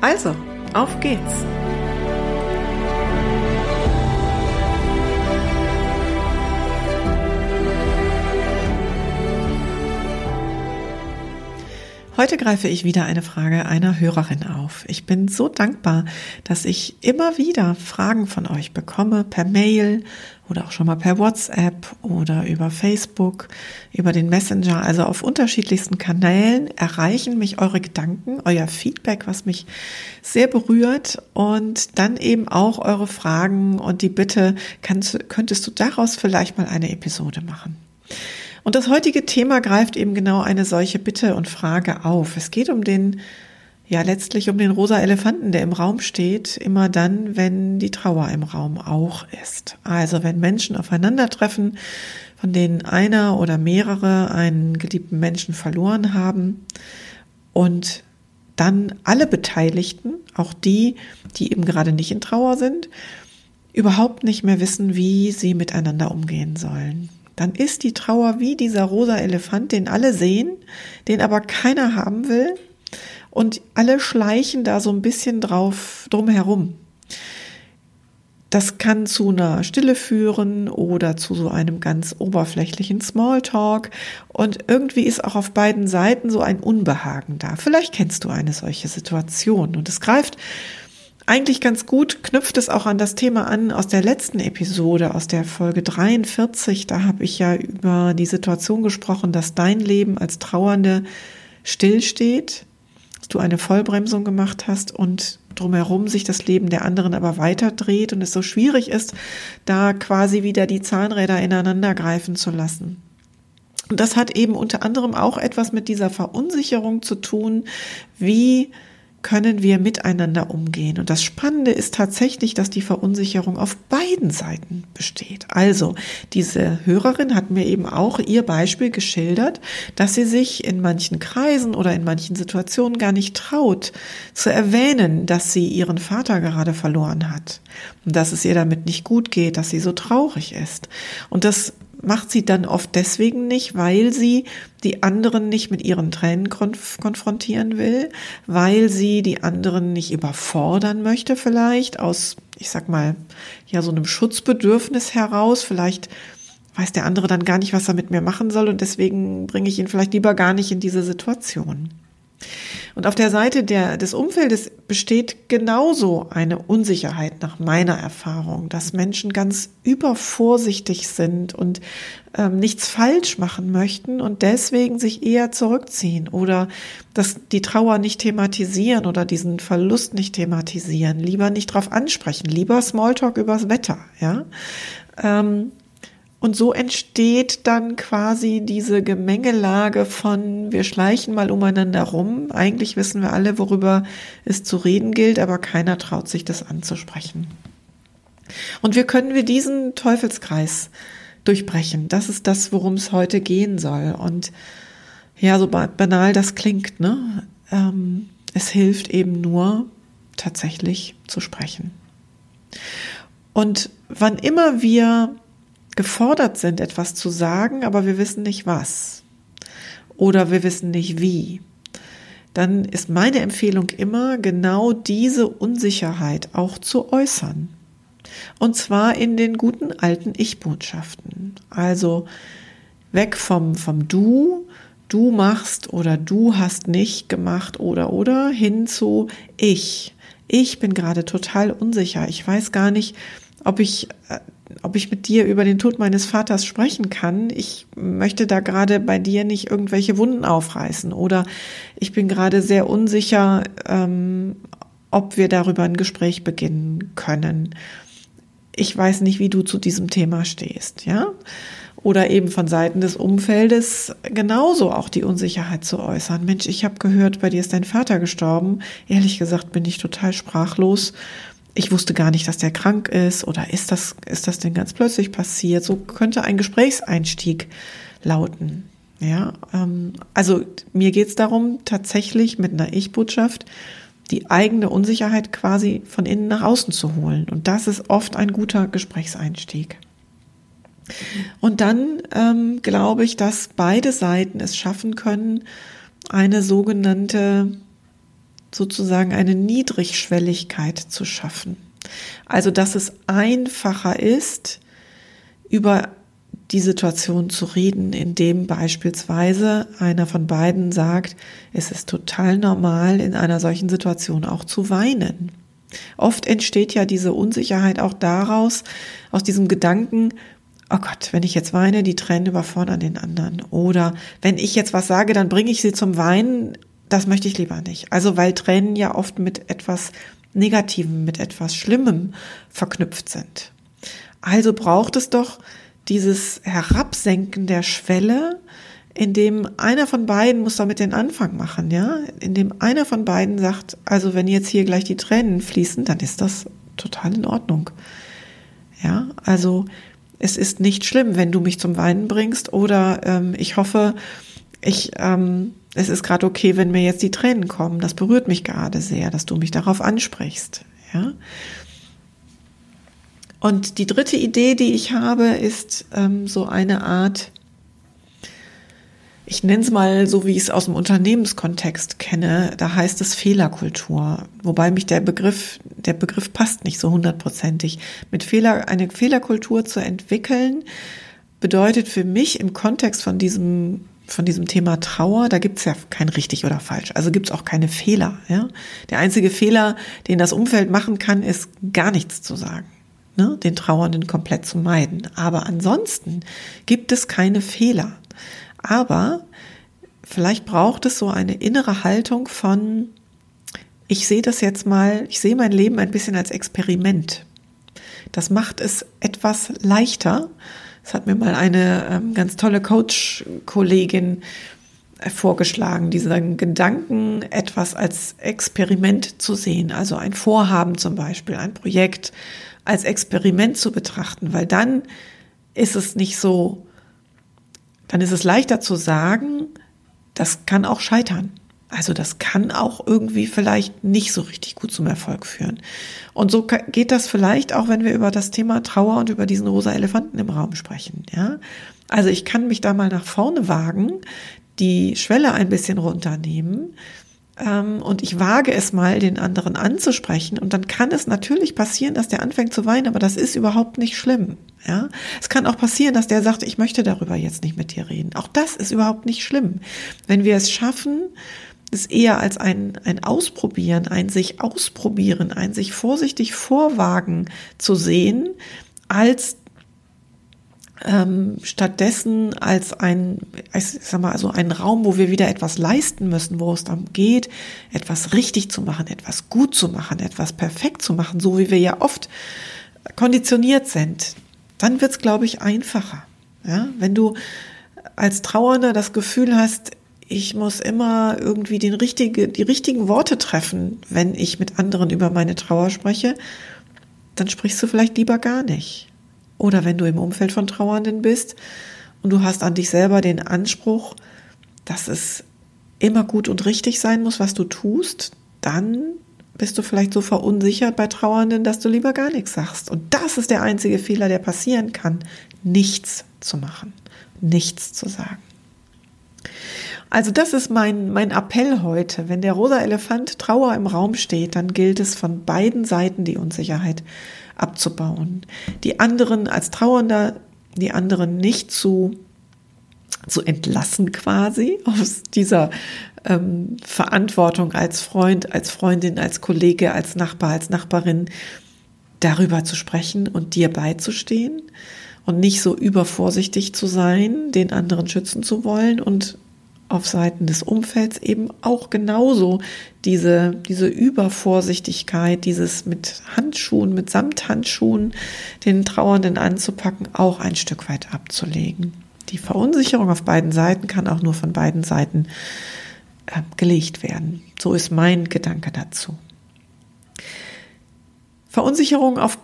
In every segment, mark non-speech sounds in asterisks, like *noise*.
Also, auf geht's! Heute greife ich wieder eine Frage einer Hörerin auf. Ich bin so dankbar, dass ich immer wieder Fragen von euch bekomme per Mail oder auch schon mal per WhatsApp oder über Facebook, über den Messenger. Also auf unterschiedlichsten Kanälen erreichen mich eure Gedanken, euer Feedback, was mich sehr berührt und dann eben auch eure Fragen und die Bitte, kannst, könntest du daraus vielleicht mal eine Episode machen. Und das heutige Thema greift eben genau eine solche Bitte und Frage auf. Es geht um den, ja letztlich um den rosa Elefanten, der im Raum steht, immer dann, wenn die Trauer im Raum auch ist. Also wenn Menschen aufeinandertreffen, von denen einer oder mehrere einen geliebten Menschen verloren haben und dann alle Beteiligten, auch die, die eben gerade nicht in Trauer sind, überhaupt nicht mehr wissen, wie sie miteinander umgehen sollen dann ist die Trauer wie dieser rosa Elefant, den alle sehen, den aber keiner haben will. Und alle schleichen da so ein bisschen drauf drum herum. Das kann zu einer Stille führen oder zu so einem ganz oberflächlichen Smalltalk. Und irgendwie ist auch auf beiden Seiten so ein Unbehagen da. Vielleicht kennst du eine solche Situation. Und es greift eigentlich ganz gut knüpft es auch an das Thema an aus der letzten Episode, aus der Folge 43. Da habe ich ja über die Situation gesprochen, dass dein Leben als Trauernde stillsteht, dass du eine Vollbremsung gemacht hast und drumherum sich das Leben der anderen aber weiter dreht und es so schwierig ist, da quasi wieder die Zahnräder ineinander greifen zu lassen. Und das hat eben unter anderem auch etwas mit dieser Verunsicherung zu tun, wie können wir miteinander umgehen. Und das Spannende ist tatsächlich, dass die Verunsicherung auf beiden Seiten besteht. Also, diese Hörerin hat mir eben auch ihr Beispiel geschildert, dass sie sich in manchen Kreisen oder in manchen Situationen gar nicht traut zu erwähnen, dass sie ihren Vater gerade verloren hat und dass es ihr damit nicht gut geht, dass sie so traurig ist. Und das macht sie dann oft deswegen nicht, weil sie die anderen nicht mit ihren Tränen konf konfrontieren will, weil sie die anderen nicht überfordern möchte vielleicht aus, ich sag mal, ja, so einem Schutzbedürfnis heraus, vielleicht weiß der andere dann gar nicht, was er mit mir machen soll und deswegen bringe ich ihn vielleicht lieber gar nicht in diese Situation. Und auf der Seite der, des Umfeldes besteht genauso eine Unsicherheit nach meiner Erfahrung, dass Menschen ganz übervorsichtig sind und ähm, nichts falsch machen möchten und deswegen sich eher zurückziehen oder dass die Trauer nicht thematisieren oder diesen Verlust nicht thematisieren, lieber nicht drauf ansprechen, lieber Smalltalk übers Wetter, ja. Ähm, und so entsteht dann quasi diese Gemengelage von, wir schleichen mal umeinander rum. Eigentlich wissen wir alle, worüber es zu reden gilt, aber keiner traut sich das anzusprechen. Und wie können wir diesen Teufelskreis durchbrechen? Das ist das, worum es heute gehen soll. Und ja, so banal das klingt, ne? Ähm, es hilft eben nur, tatsächlich zu sprechen. Und wann immer wir gefordert sind, etwas zu sagen, aber wir wissen nicht was oder wir wissen nicht wie, dann ist meine Empfehlung immer, genau diese Unsicherheit auch zu äußern. Und zwar in den guten alten Ich-Botschaften. Also weg vom, vom Du, du machst oder du hast nicht gemacht oder oder hin zu ich. Ich bin gerade total unsicher. Ich weiß gar nicht, ob ich äh, ob ich mit dir über den Tod meines Vaters sprechen kann. Ich möchte da gerade bei dir nicht irgendwelche Wunden aufreißen oder ich bin gerade sehr unsicher, ähm, ob wir darüber ein Gespräch beginnen können. Ich weiß nicht, wie du zu diesem Thema stehst, ja? oder eben von Seiten des Umfeldes genauso auch die Unsicherheit zu äußern. Mensch, ich habe gehört, bei dir ist dein Vater gestorben. Ehrlich gesagt bin ich total sprachlos. Ich wusste gar nicht, dass der krank ist oder ist das, ist das denn ganz plötzlich passiert? So könnte ein Gesprächseinstieg lauten. Ja, ähm, also mir geht es darum, tatsächlich mit einer Ich-Botschaft die eigene Unsicherheit quasi von innen nach außen zu holen. Und das ist oft ein guter Gesprächseinstieg. Und dann ähm, glaube ich, dass beide Seiten es schaffen können, eine sogenannte, sozusagen eine Niedrigschwelligkeit zu schaffen. Also, dass es einfacher ist, über die Situation zu reden, indem beispielsweise einer von beiden sagt, es ist total normal, in einer solchen Situation auch zu weinen. Oft entsteht ja diese Unsicherheit auch daraus, aus diesem Gedanken, oh Gott, wenn ich jetzt weine, die Tränen überfordern den anderen. Oder wenn ich jetzt was sage, dann bringe ich sie zum Weinen. Das möchte ich lieber nicht. Also weil Tränen ja oft mit etwas Negativem, mit etwas Schlimmem verknüpft sind. Also braucht es doch dieses Herabsenken der Schwelle, in dem einer von beiden muss damit den Anfang machen, ja, in dem einer von beiden sagt, also wenn jetzt hier gleich die Tränen fließen, dann ist das total in Ordnung. Ja, also es ist nicht schlimm, wenn du mich zum Weinen bringst oder ähm, ich hoffe, ich, ähm, es ist gerade okay, wenn mir jetzt die Tränen kommen. Das berührt mich gerade sehr, dass du mich darauf ansprichst. Ja, und die dritte Idee, die ich habe, ist ähm, so eine Art, ich nenne es mal so, wie ich es aus dem Unternehmenskontext kenne, da heißt es Fehlerkultur. Wobei mich der Begriff, der Begriff passt nicht so hundertprozentig. Mit Fehler, eine Fehlerkultur zu entwickeln, bedeutet für mich im Kontext von diesem von diesem Thema Trauer, da gibt's ja kein richtig oder falsch. Also gibt's auch keine Fehler. Ja? Der einzige Fehler, den das Umfeld machen kann, ist gar nichts zu sagen ne, den Trauernden komplett zu meiden. Aber ansonsten gibt es keine Fehler. Aber vielleicht braucht es so eine innere Haltung von, ich sehe das jetzt mal, ich sehe mein Leben ein bisschen als Experiment. Das macht es etwas leichter. Das hat mir mal eine ähm, ganz tolle Coach-Kollegin vorgeschlagen, diesen Gedanken, etwas als Experiment zu sehen, also ein Vorhaben zum Beispiel, ein Projekt, als Experiment zu betrachten, weil dann ist es nicht so, dann ist es leichter zu sagen, das kann auch scheitern. Also das kann auch irgendwie vielleicht nicht so richtig gut zum Erfolg führen. Und so geht das vielleicht auch, wenn wir über das Thema Trauer und über diesen rosa Elefanten im Raum sprechen. Ja, also ich kann mich da mal nach vorne wagen, die Schwelle ein bisschen runternehmen ähm, und ich wage es mal, den anderen anzusprechen. Und dann kann es natürlich passieren, dass der anfängt zu weinen, aber das ist überhaupt nicht schlimm. Ja, es kann auch passieren, dass der sagt, ich möchte darüber jetzt nicht mit dir reden. Auch das ist überhaupt nicht schlimm. Wenn wir es schaffen, es eher als ein, ein Ausprobieren, ein sich ausprobieren, ein sich vorsichtig vorwagen zu sehen, als ähm, stattdessen als ein, ich sag mal, also ein Raum, wo wir wieder etwas leisten müssen, wo es darum geht, etwas richtig zu machen, etwas gut zu machen, etwas perfekt zu machen, so wie wir ja oft konditioniert sind, dann wird's, glaube ich, einfacher. Ja, wenn du als Trauernder das Gefühl hast, ich muss immer irgendwie den richtige, die richtigen Worte treffen, wenn ich mit anderen über meine Trauer spreche, dann sprichst du vielleicht lieber gar nicht. Oder wenn du im Umfeld von Trauernden bist und du hast an dich selber den Anspruch, dass es immer gut und richtig sein muss, was du tust, dann bist du vielleicht so verunsichert bei Trauernden, dass du lieber gar nichts sagst. Und das ist der einzige Fehler, der passieren kann, nichts zu machen, nichts zu sagen. Also das ist mein, mein Appell heute. Wenn der rosa Elefant Trauer im Raum steht, dann gilt es von beiden Seiten die Unsicherheit abzubauen. Die anderen als Trauernder, die anderen nicht zu, zu entlassen quasi *laughs* aus dieser ähm, Verantwortung als Freund, als Freundin, als Kollege, als Nachbar, als Nachbarin, darüber zu sprechen und dir beizustehen und nicht so übervorsichtig zu sein, den anderen schützen zu wollen und auf Seiten des Umfelds eben auch genauso diese, diese Übervorsichtigkeit, dieses mit Handschuhen, mit Samthandschuhen den Trauernden anzupacken, auch ein Stück weit abzulegen. Die Verunsicherung auf beiden Seiten kann auch nur von beiden Seiten äh, gelegt werden. So ist mein Gedanke dazu. Verunsicherung auf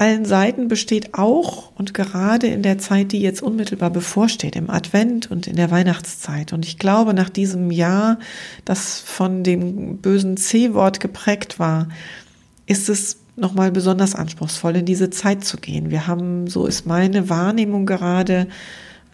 allen Seiten besteht auch und gerade in der Zeit, die jetzt unmittelbar bevorsteht, im Advent und in der Weihnachtszeit. Und ich glaube, nach diesem Jahr, das von dem bösen C-Wort geprägt war, ist es nochmal besonders anspruchsvoll, in diese Zeit zu gehen. Wir haben, so ist meine Wahrnehmung gerade,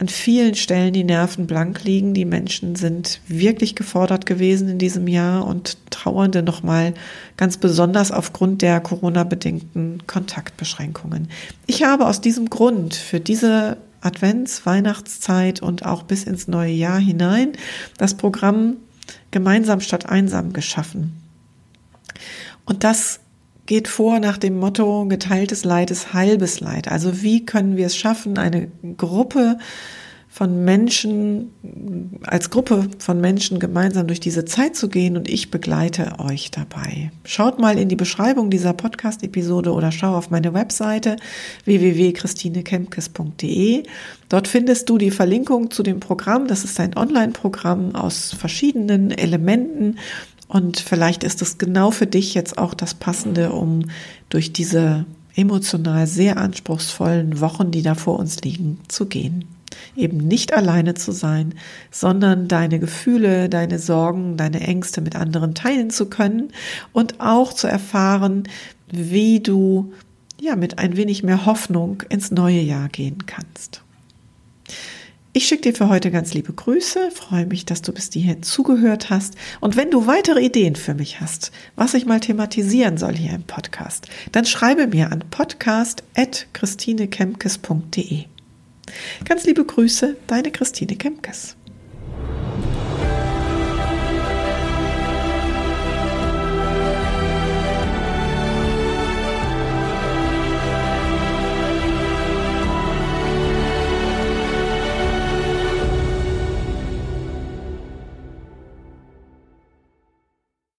an vielen Stellen die Nerven blank liegen. Die Menschen sind wirklich gefordert gewesen in diesem Jahr und Trauernde nochmal ganz besonders aufgrund der Corona-bedingten Kontaktbeschränkungen. Ich habe aus diesem Grund für diese Advents-, Weihnachtszeit und auch bis ins neue Jahr hinein das Programm Gemeinsam statt einsam geschaffen. Und das geht vor nach dem Motto, geteiltes Leid ist halbes Leid. Also wie können wir es schaffen, eine Gruppe von Menschen, als Gruppe von Menschen gemeinsam durch diese Zeit zu gehen und ich begleite euch dabei. Schaut mal in die Beschreibung dieser Podcast-Episode oder schau auf meine Webseite www.christinekemkes.de. Dort findest du die Verlinkung zu dem Programm. Das ist ein Online-Programm aus verschiedenen Elementen und vielleicht ist es genau für dich jetzt auch das Passende, um durch diese emotional sehr anspruchsvollen Wochen, die da vor uns liegen, zu gehen. Eben nicht alleine zu sein, sondern deine Gefühle, deine Sorgen, deine Ängste mit anderen teilen zu können und auch zu erfahren, wie du ja mit ein wenig mehr Hoffnung ins neue Jahr gehen kannst. Ich schicke dir für heute ganz liebe Grüße, freue mich, dass du bis hierhin zugehört hast. Und wenn du weitere Ideen für mich hast, was ich mal thematisieren soll hier im Podcast, dann schreibe mir an podcast.christinekemkes.de. Ganz liebe Grüße, deine Christine Kemkes.